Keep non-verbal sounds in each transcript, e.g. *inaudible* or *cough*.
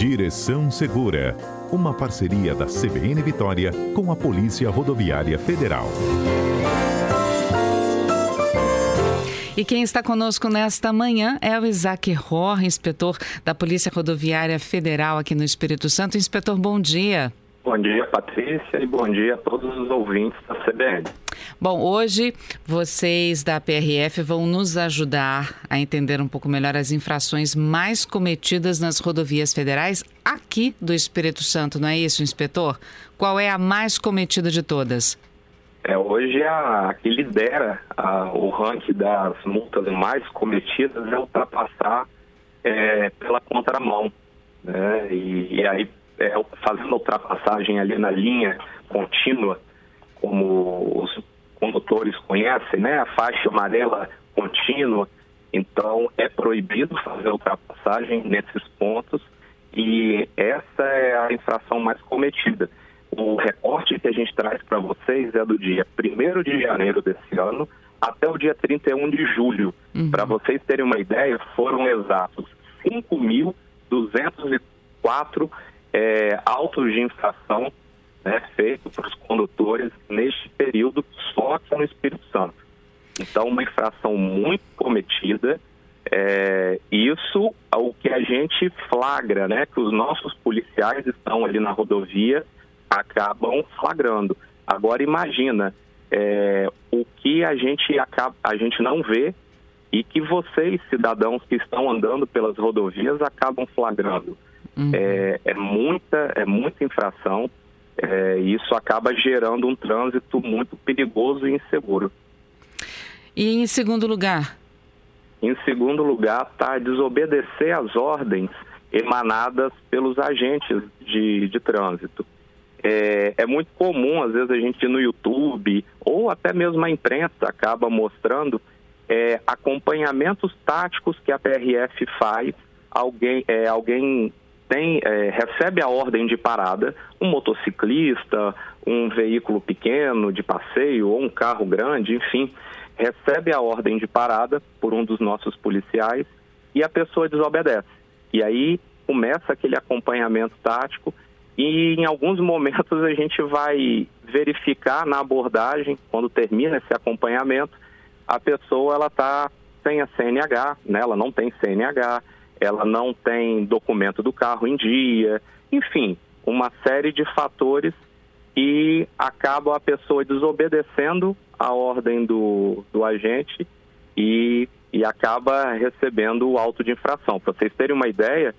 Direção Segura, uma parceria da CBN Vitória com a Polícia Rodoviária Federal. E quem está conosco nesta manhã é o Isaac Rohr, inspetor da Polícia Rodoviária Federal aqui no Espírito Santo. Inspetor, bom dia. Bom dia, Patrícia, e bom dia a todos os ouvintes da CBN. Bom, hoje vocês da PRF vão nos ajudar a entender um pouco melhor as infrações mais cometidas nas rodovias federais aqui do Espírito Santo, não é isso, inspetor? Qual é a mais cometida de todas? É, hoje a, a que lidera a, o ranking das multas mais cometidas é ultrapassar é, pela contramão. Né? E, e aí é, fazendo ultrapassagem ali na linha contínua, como os condutores conhecem, né? A faixa amarela contínua. Então, é proibido fazer ultrapassagem nesses pontos e essa é a infração mais cometida. O recorte que a gente traz para vocês é do dia 1 de janeiro desse ano até o dia 31 de julho. Uhum. Para vocês terem uma ideia, foram exatos 5.204 é, autos de infração né, feitos para os condutores neste período só aqui no Espírito Santo. Então, uma infração muito cometida. É, isso é o que a gente flagra, né, que os nossos policiais estão ali na rodovia acabam flagrando. Agora imagina é, o que a gente acaba, a gente não vê e que vocês cidadãos que estão andando pelas rodovias acabam flagrando. Uhum. É, é, muita, é muita infração é, isso acaba gerando um trânsito muito perigoso e inseguro. E em segundo lugar? Em segundo lugar, está desobedecer às ordens emanadas pelos agentes de, de trânsito. É, é, muito comum, às vezes, a gente no YouTube ou até mesmo a imprensa acaba mostrando é, acompanhamentos táticos que a PRF faz. Alguém, é, alguém tem, é, recebe a ordem de parada, um motociclista, um veículo pequeno de passeio ou um carro grande, enfim, recebe a ordem de parada por um dos nossos policiais e a pessoa desobedece. E aí começa aquele acompanhamento tático e em alguns momentos a gente vai verificar na abordagem, quando termina esse acompanhamento, a pessoa ela está sem a CNH, né? ela não tem CNH, ela não tem documento do carro em dia, enfim, uma série de fatores e acaba a pessoa desobedecendo a ordem do, do agente e, e acaba recebendo o auto de infração. Para vocês terem uma ideia,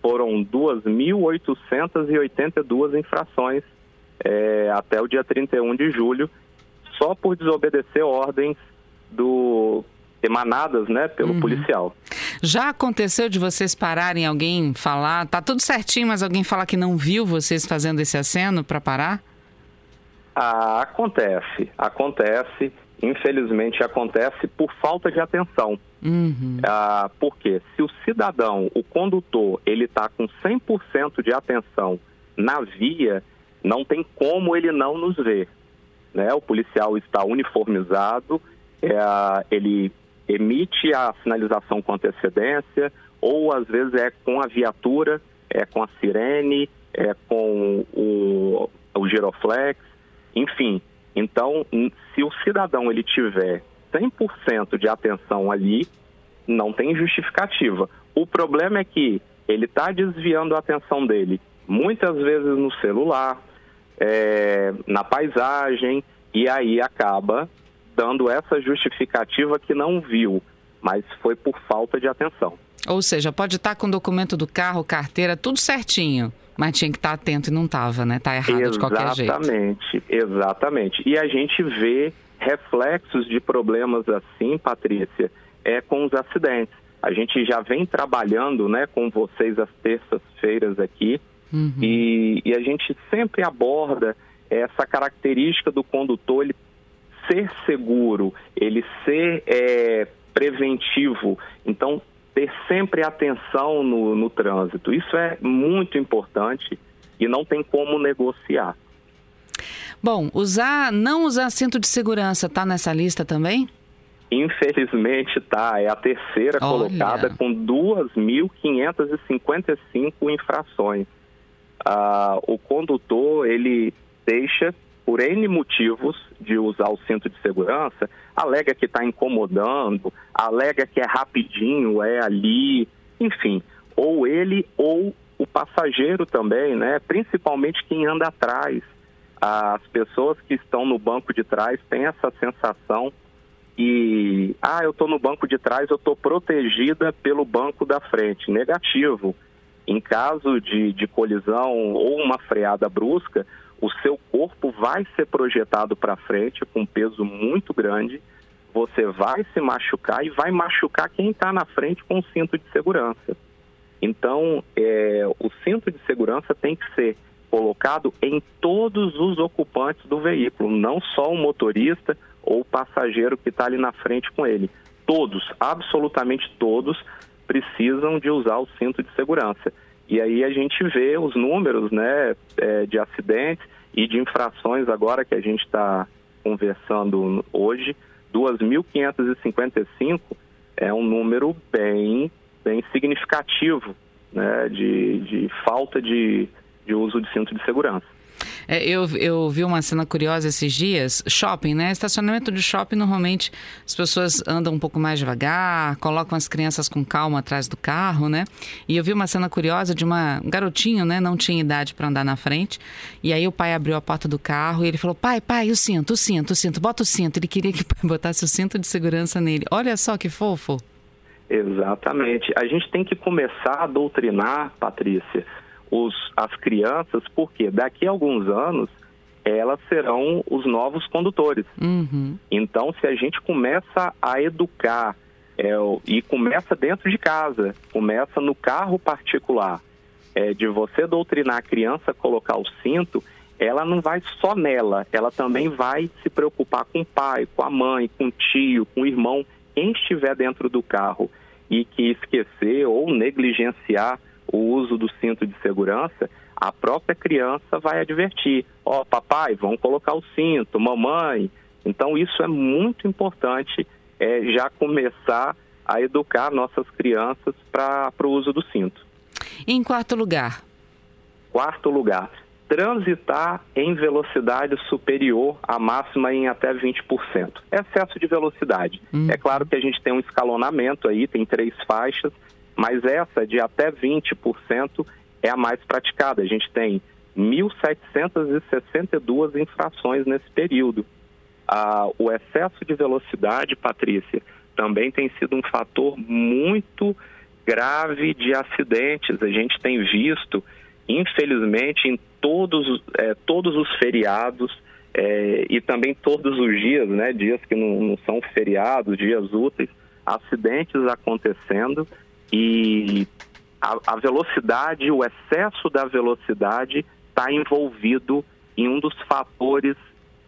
foram 2.882 infrações é, até o dia 31 de julho, só por desobedecer ordens do emanadas né, pelo uhum. policial. Já aconteceu de vocês pararem alguém falar, tá tudo certinho, mas alguém falar que não viu vocês fazendo esse aceno para parar? Ah, acontece, acontece. Infelizmente acontece por falta de atenção. Uhum. Ah, porque se o cidadão, o condutor, ele está com 100% de atenção na via, não tem como ele não nos ver. Né? O policial está uniformizado, é, ele emite a sinalização com antecedência, ou às vezes é com a viatura, é com a sirene, é com o, o giroflex, enfim. Então, se o cidadão ele tiver 100% de atenção ali, não tem justificativa. O problema é que ele está desviando a atenção dele, muitas vezes no celular, é, na paisagem, e aí acaba dando essa justificativa que não viu, mas foi por falta de atenção. Ou seja, pode estar com o documento do carro, carteira, tudo certinho, mas tinha que estar atento e não estava, né? Está errado exatamente, de qualquer jeito. Exatamente, exatamente. E a gente vê reflexos de problemas assim, Patrícia, é com os acidentes. A gente já vem trabalhando né, com vocês às terças-feiras aqui uhum. e, e, a gente sempre aborda essa característica do condutor ele ser seguro, ele ser é, preventivo. Então, ter sempre atenção no, no trânsito. Isso é muito importante e não tem como negociar. Bom, usar, não usar cinto de segurança está nessa lista também? Infelizmente, tá. É a terceira Olha. colocada com 2.555 infrações. Ah, o condutor, ele deixa, por N motivos, de usar o cinto de segurança, alega que está incomodando, alega que é rapidinho, é ali, enfim. Ou ele ou o passageiro também, né? Principalmente quem anda atrás. As pessoas que estão no banco de trás têm essa sensação e ah, eu estou no banco de trás, eu estou protegida pelo banco da frente. Negativo. Em caso de, de colisão ou uma freada brusca, o seu corpo vai ser projetado para frente com um peso muito grande. Você vai se machucar e vai machucar quem está na frente com o cinto de segurança. Então, é, o cinto de segurança tem que ser colocado em todos os ocupantes do veículo, não só o motorista ou o passageiro que está ali na frente com ele. Todos, absolutamente todos, precisam de usar o cinto de segurança. E aí a gente vê os números né, é, de acidentes e de infrações agora que a gente está conversando hoje, 2.555 é um número bem, bem significativo né, de, de falta de, de uso de cinto de segurança. É, eu, eu vi uma cena curiosa esses dias, shopping, né? Estacionamento de shopping, normalmente as pessoas andam um pouco mais devagar, colocam as crianças com calma atrás do carro, né? E eu vi uma cena curiosa de uma, um garotinho, né? Não tinha idade para andar na frente. E aí o pai abriu a porta do carro e ele falou: pai, pai, o cinto, o cinto, o cinto, bota o cinto. Ele queria que o pai *laughs* botasse o cinto de segurança nele. Olha só que fofo. Exatamente. A gente tem que começar a doutrinar, Patrícia, os, as crianças, porque daqui a alguns anos elas serão os novos condutores. Uhum. Então, se a gente começa a educar é, e começa dentro de casa, começa no carro particular, é, de você doutrinar a criança a colocar o cinto, ela não vai só nela, ela também vai se preocupar com o pai, com a mãe, com o tio, com o irmão, quem estiver dentro do carro e que esquecer ou negligenciar o uso do cinto de segurança, a própria criança vai advertir: ó, oh, papai, vão colocar o cinto, mamãe. Então, isso é muito importante, é, já começar a educar nossas crianças para o uso do cinto. Em quarto lugar? Quarto lugar, transitar em velocidade superior à máxima em até 20%. Excesso de velocidade. Hum. É claro que a gente tem um escalonamento aí, tem três faixas, mas essa de até 20% é a mais praticada. A gente tem 1.762 infrações nesse período. Ah, o excesso de velocidade, Patrícia, também tem sido um fator muito grave de acidentes. A gente tem visto, infelizmente, em todos, é, todos os feriados é, e também todos os dias, né, dias que não, não são feriados, dias úteis, acidentes acontecendo e a, a velocidade, o excesso da velocidade está envolvido em um dos fatores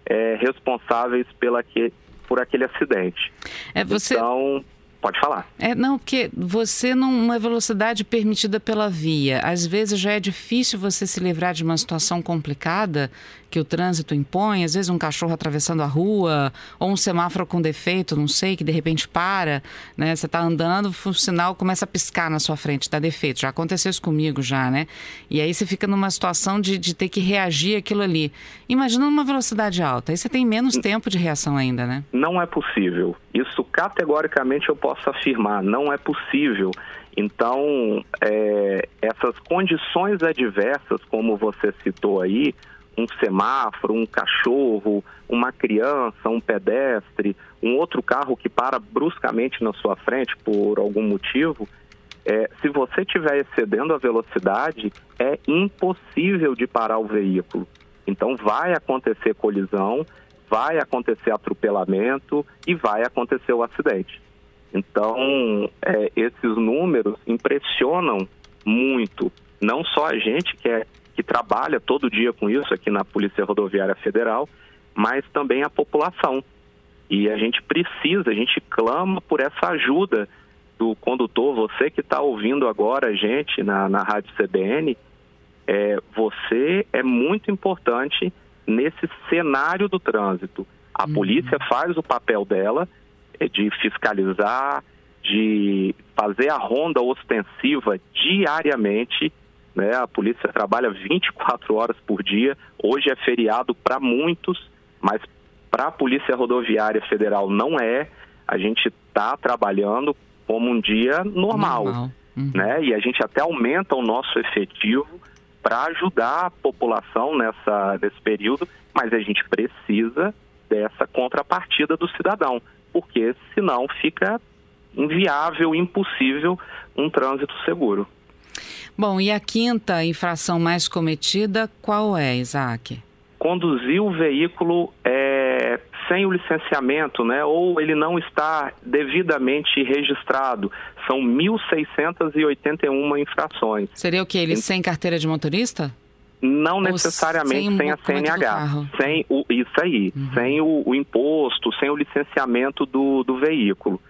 é, responsáveis pela que, por aquele acidente. É, você... Então, Pode falar. É, não, porque você numa velocidade permitida pela via, às vezes já é difícil você se livrar de uma situação complicada que o trânsito impõe, às vezes um cachorro atravessando a rua, ou um semáforo com defeito, não sei, que de repente para, né? Você está andando, o sinal começa a piscar na sua frente, dá defeito. Já aconteceu isso comigo já, né? E aí você fica numa situação de, de ter que reagir aquilo ali. Imagina numa velocidade alta, aí você tem menos tempo de reação ainda, né? Não é possível. Isso categoricamente eu posso afirmar, não é possível. Então, é, essas condições adversas, como você citou aí, um semáforo, um cachorro, uma criança, um pedestre, um outro carro que para bruscamente na sua frente por algum motivo, é, se você estiver excedendo a velocidade, é impossível de parar o veículo. Então vai acontecer colisão, vai acontecer atropelamento e vai acontecer o acidente. Então, é, esses números impressionam muito, não só a gente que é que trabalha todo dia com isso aqui na Polícia Rodoviária Federal, mas também a população. E a gente precisa, a gente clama por essa ajuda do condutor, você que está ouvindo agora a gente na, na Rádio CBN, é, você é muito importante nesse cenário do trânsito. A uhum. polícia faz o papel dela, é, de fiscalizar, de fazer a ronda ostensiva diariamente. Né? A polícia trabalha 24 horas por dia. Hoje é feriado para muitos, mas para a Polícia Rodoviária Federal não é. A gente está trabalhando como um dia normal. normal. Uhum. Né? E a gente até aumenta o nosso efetivo para ajudar a população nessa, nesse período, mas a gente precisa dessa contrapartida do cidadão, porque senão fica inviável, impossível um trânsito seguro. Bom, e a quinta infração mais cometida, qual é, Isaac? Conduzir o veículo é, sem o licenciamento, né, ou ele não está devidamente registrado. São 1.681 infrações. Seria o que? Ele sem carteira de motorista? Não necessariamente sem, sem a CNH, sem o, isso aí, uhum. sem o, o, imposto, sem o licenciamento do, do veículo.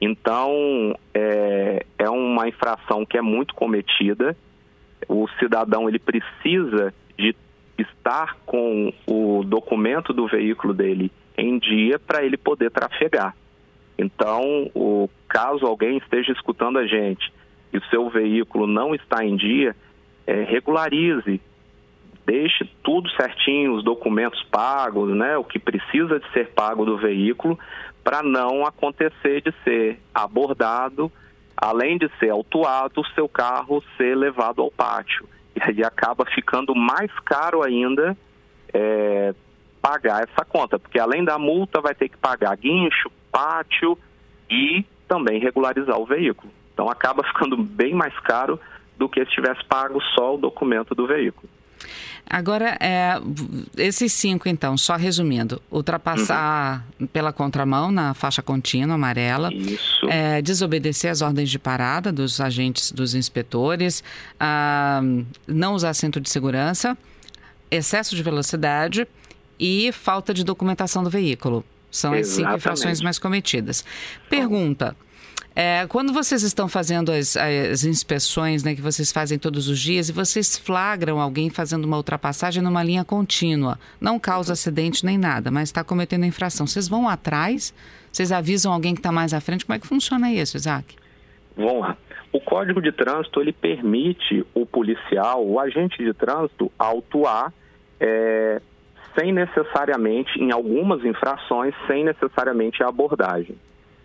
Então, é, é uma infração que é muito cometida. O cidadão ele precisa de estar com o documento do veículo dele em dia para ele poder trafegar. Então, o, caso alguém esteja escutando a gente e o seu veículo não está em dia, é, regularize, deixe tudo certinho, os documentos pagos, né, o que precisa de ser pago do veículo, para não acontecer de ser abordado, além de ser autuado, o seu carro ser levado ao pátio. E aí acaba ficando mais caro ainda é, pagar essa conta, porque além da multa vai ter que pagar guincho, pátio e também regularizar o veículo. Então acaba *laughs* ficando bem mais caro do que se tivesse pago só o documento do veículo. Agora, é, esses cinco, então, só resumindo: ultrapassar uhum. pela contramão na faixa contínua amarela, é, desobedecer às ordens de parada dos agentes, dos inspetores, ah, não usar cinto de segurança, excesso de velocidade e falta de documentação do veículo. São Exatamente. as cinco infrações mais cometidas. Pergunta. É, quando vocês estão fazendo as, as, inspeções, né, que vocês fazem todos os dias, e vocês flagram alguém fazendo uma ultrapassagem numa linha contínua, não causa acidente nem nada, mas está cometendo infração, vocês vão atrás? Vocês avisam alguém que está mais à frente? Como é que funciona isso, Isaac? Vamos lá. O Código de Trânsito ele permite o policial, o agente de trânsito, autuar é, sem necessariamente, em algumas infrações, sem necessariamente a abordagem.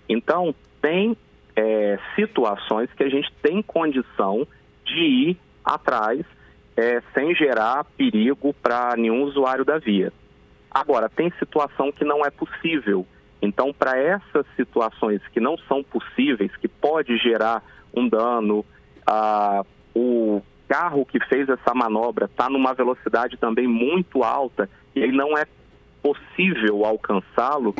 Então, tem é, situações que a gente tem condição de ir atrás é, sem gerar perigo para nenhum usuário da via. Agora, tem situação que não é possível. Então, para essas situações que não são possíveis, que pode gerar um dano, ah, o carro que fez essa manobra está numa velocidade também muito alta e não é possível alcançá-lo,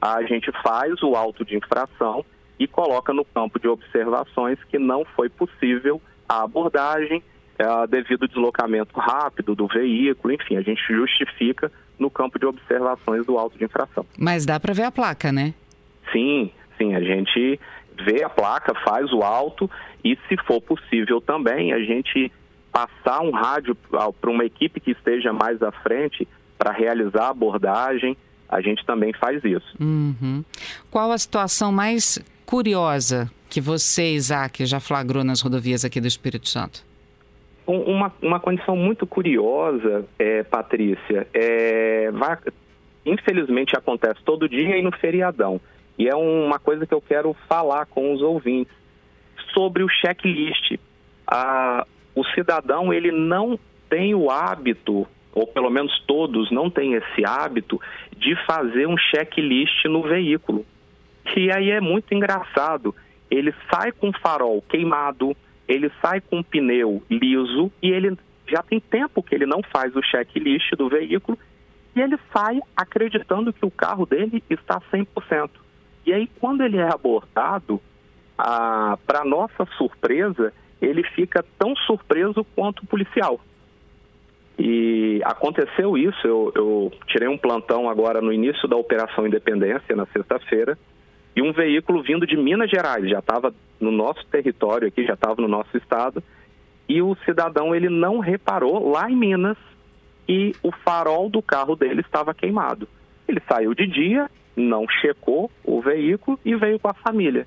a gente faz o auto de infração e coloca no campo de observações que não foi possível a abordagem é, devido ao deslocamento rápido do veículo, enfim, a gente justifica no campo de observações do auto de infração. Mas dá para ver a placa, né? Sim, sim, a gente vê a placa, faz o auto e, se for possível também, a gente passar um rádio para uma equipe que esteja mais à frente para realizar a abordagem, a gente também faz isso. Uhum. Qual a situação mais curiosa que você, Isaac, já flagrou nas rodovias aqui do Espírito Santo? Uma, uma condição muito curiosa, é, Patrícia, é, vai, infelizmente acontece todo dia e no feriadão. E é uma coisa que eu quero falar com os ouvintes sobre o checklist. A, o cidadão ele não tem o hábito, ou pelo menos todos não têm esse hábito, de fazer um checklist no veículo. E aí é muito engraçado. Ele sai com farol queimado, ele sai com pneu liso e ele já tem tempo que ele não faz o checklist do veículo e ele sai acreditando que o carro dele está 100%. E aí, quando ele é abordado, para nossa surpresa, ele fica tão surpreso quanto o policial. E aconteceu isso, eu, eu tirei um plantão agora no início da Operação Independência, na sexta-feira, e um veículo vindo de Minas Gerais, já estava no nosso território aqui, já estava no nosso estado, e o cidadão ele não reparou lá em Minas e o farol do carro dele estava queimado. Ele saiu de dia, não checou o veículo e veio com a família.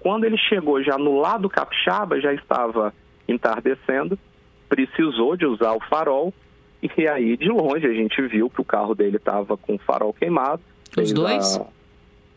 Quando ele chegou já no lado capixaba, já estava entardecendo, precisou de usar o farol e aí de longe a gente viu que o carro dele estava com o farol queimado. Os dois? A...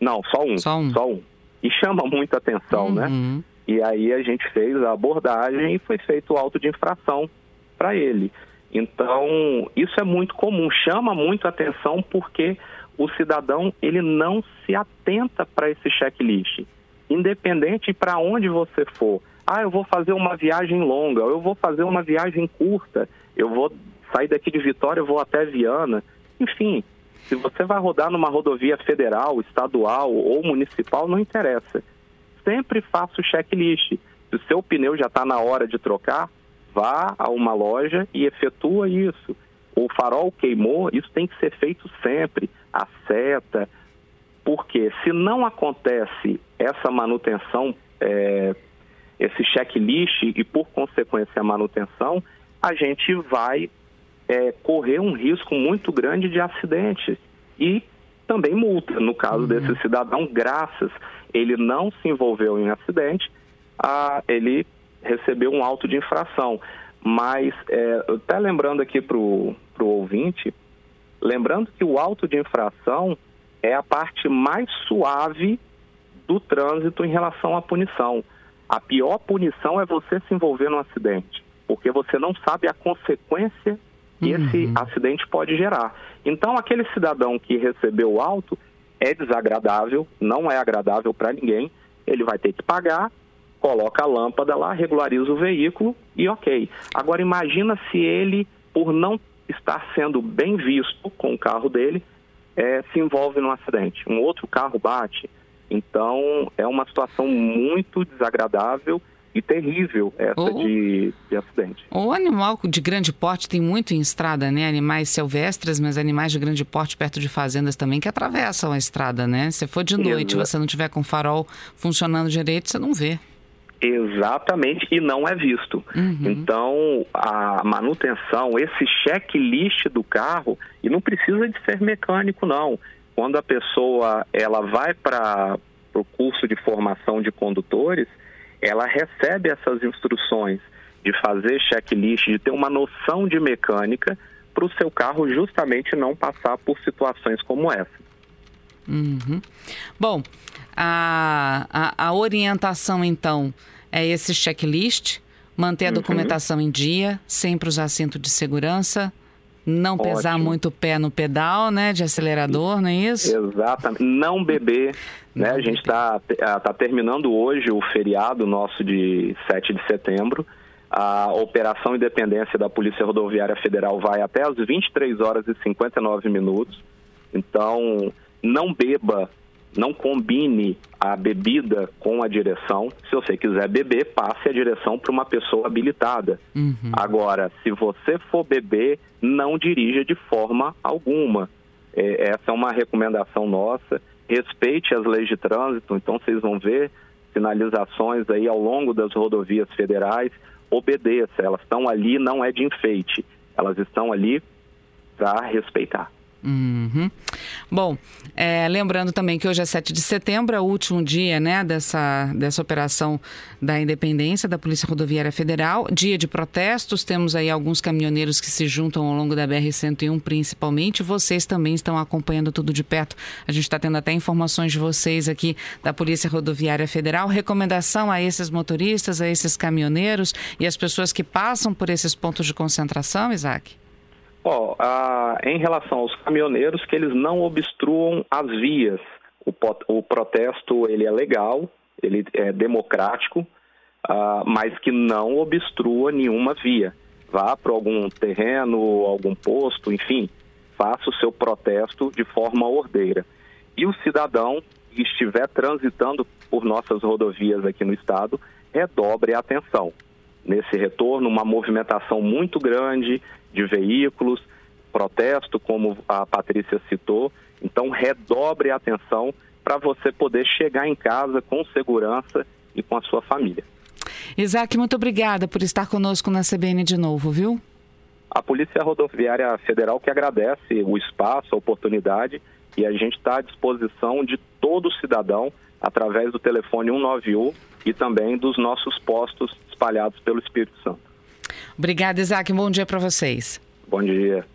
Não, só um, só um. Só um. E chama muita atenção, né? uhum. né? E aí a gente fez a abordagem e foi feito o auto de infração para ele. Então, isso é muito comum, chama muito atenção porque o cidadão ele não se atenta para esse checklist. Independente para onde você for. Ah, eu vou fazer uma viagem longa, eu vou fazer uma viagem curta, eu vou sair daqui de Vitória, eu vou até Viana. Enfim, se você vai rodar numa rodovia federal, estadual ou municipal, não interessa. Sempre faça o checklist. Se o seu pneu já está na hora de trocar, vá a uma loja e efetua isso. O farol queimou, isso tem que ser feito sempre. A seta. Porque se não acontece essa manutenção, é, esse checklist e por consequência a manutenção, a gente vai é, correr um risco muito grande de acidentes e também multa. No caso uhum. desse cidadão, graças ele não se envolveu em acidente, ele recebeu um auto de infração. Mas, é, até lembrando aqui para o ouvinte, lembrando que o auto de infração é a parte mais suave do trânsito em relação à punição. A pior punição é você se envolver num acidente, porque você não sabe a consequência que uhum. esse acidente pode gerar. Então, aquele cidadão que recebeu o auto é desagradável, não é agradável para ninguém, ele vai ter que pagar, coloca a lâmpada lá, regulariza o veículo e ok. Agora, imagina se ele, por não estar sendo bem visto com o carro dele, é, se envolve num acidente. Um outro carro bate. Então, é uma situação muito desagradável e terrível essa o, de, de acidente. O animal de grande porte tem muito em estrada, né? Animais silvestres, mas animais de grande porte perto de fazendas também que atravessam a estrada, né? Se for de noite, Exa você não tiver com o farol funcionando direito, você não vê. Exatamente, e não é visto. Uhum. Então, a manutenção, esse checklist do carro, e não precisa de ser mecânico, não. Quando a pessoa ela vai para o curso de formação de condutores, ela recebe essas instruções de fazer checklist, de ter uma noção de mecânica para o seu carro justamente não passar por situações como essa. Uhum. Bom, a, a, a, orientação então é esse checklist, manter a uhum. documentação em dia, sempre usar cinto de segurança, não Ótimo. pesar muito o pé no pedal, né, de acelerador, não é isso? Exatamente. Não beber, né? A gente está tá terminando hoje o feriado nosso de 7 de setembro. A Operação Independência da Polícia Rodoviária Federal vai até as 23 horas e 59 minutos. Então, não beba não combine a bebida com a direção. Se você quiser beber, passe a direção para uma pessoa habilitada. Uhum. Agora, se você for beber, não dirija de forma alguma. É, essa é uma recomendação nossa. Respeite as leis de trânsito, então vocês vão ver sinalizações aí ao longo das rodovias federais. Obedeça, elas estão ali, não é de enfeite, elas estão ali para respeitar. Uhum. Bom, é, lembrando também que hoje é 7 de setembro, é o último dia né, dessa, dessa operação da independência da Polícia Rodoviária Federal. Dia de protestos, temos aí alguns caminhoneiros que se juntam ao longo da BR-101, principalmente. Vocês também estão acompanhando tudo de perto. A gente está tendo até informações de vocês aqui da Polícia Rodoviária Federal. Recomendação a esses motoristas, a esses caminhoneiros e as pessoas que passam por esses pontos de concentração, Isaac? Em relação aos caminhoneiros, que eles não obstruam as vias. O, o protesto ele é legal, ele é democrático, uh, mas que não obstrua nenhuma via. Vá para algum terreno, algum posto, enfim, faça o seu protesto de forma ordeira. E o cidadão que estiver transitando por nossas rodovias aqui no estado, redobre a atenção. Nesse retorno, uma movimentação muito grande de veículos, protesto, como a Patrícia citou. Então, redobre a atenção para você poder chegar em casa com segurança e com a sua família. Isaac, muito obrigada por estar conosco na CBN de novo, viu? A Polícia Rodoviária Federal que agradece o espaço, a oportunidade e a gente está à disposição de todo cidadão através do telefone 191 e também dos nossos postos espalhados pelo Espírito Santo. Obrigada, Isaac. Bom dia para vocês. Bom dia.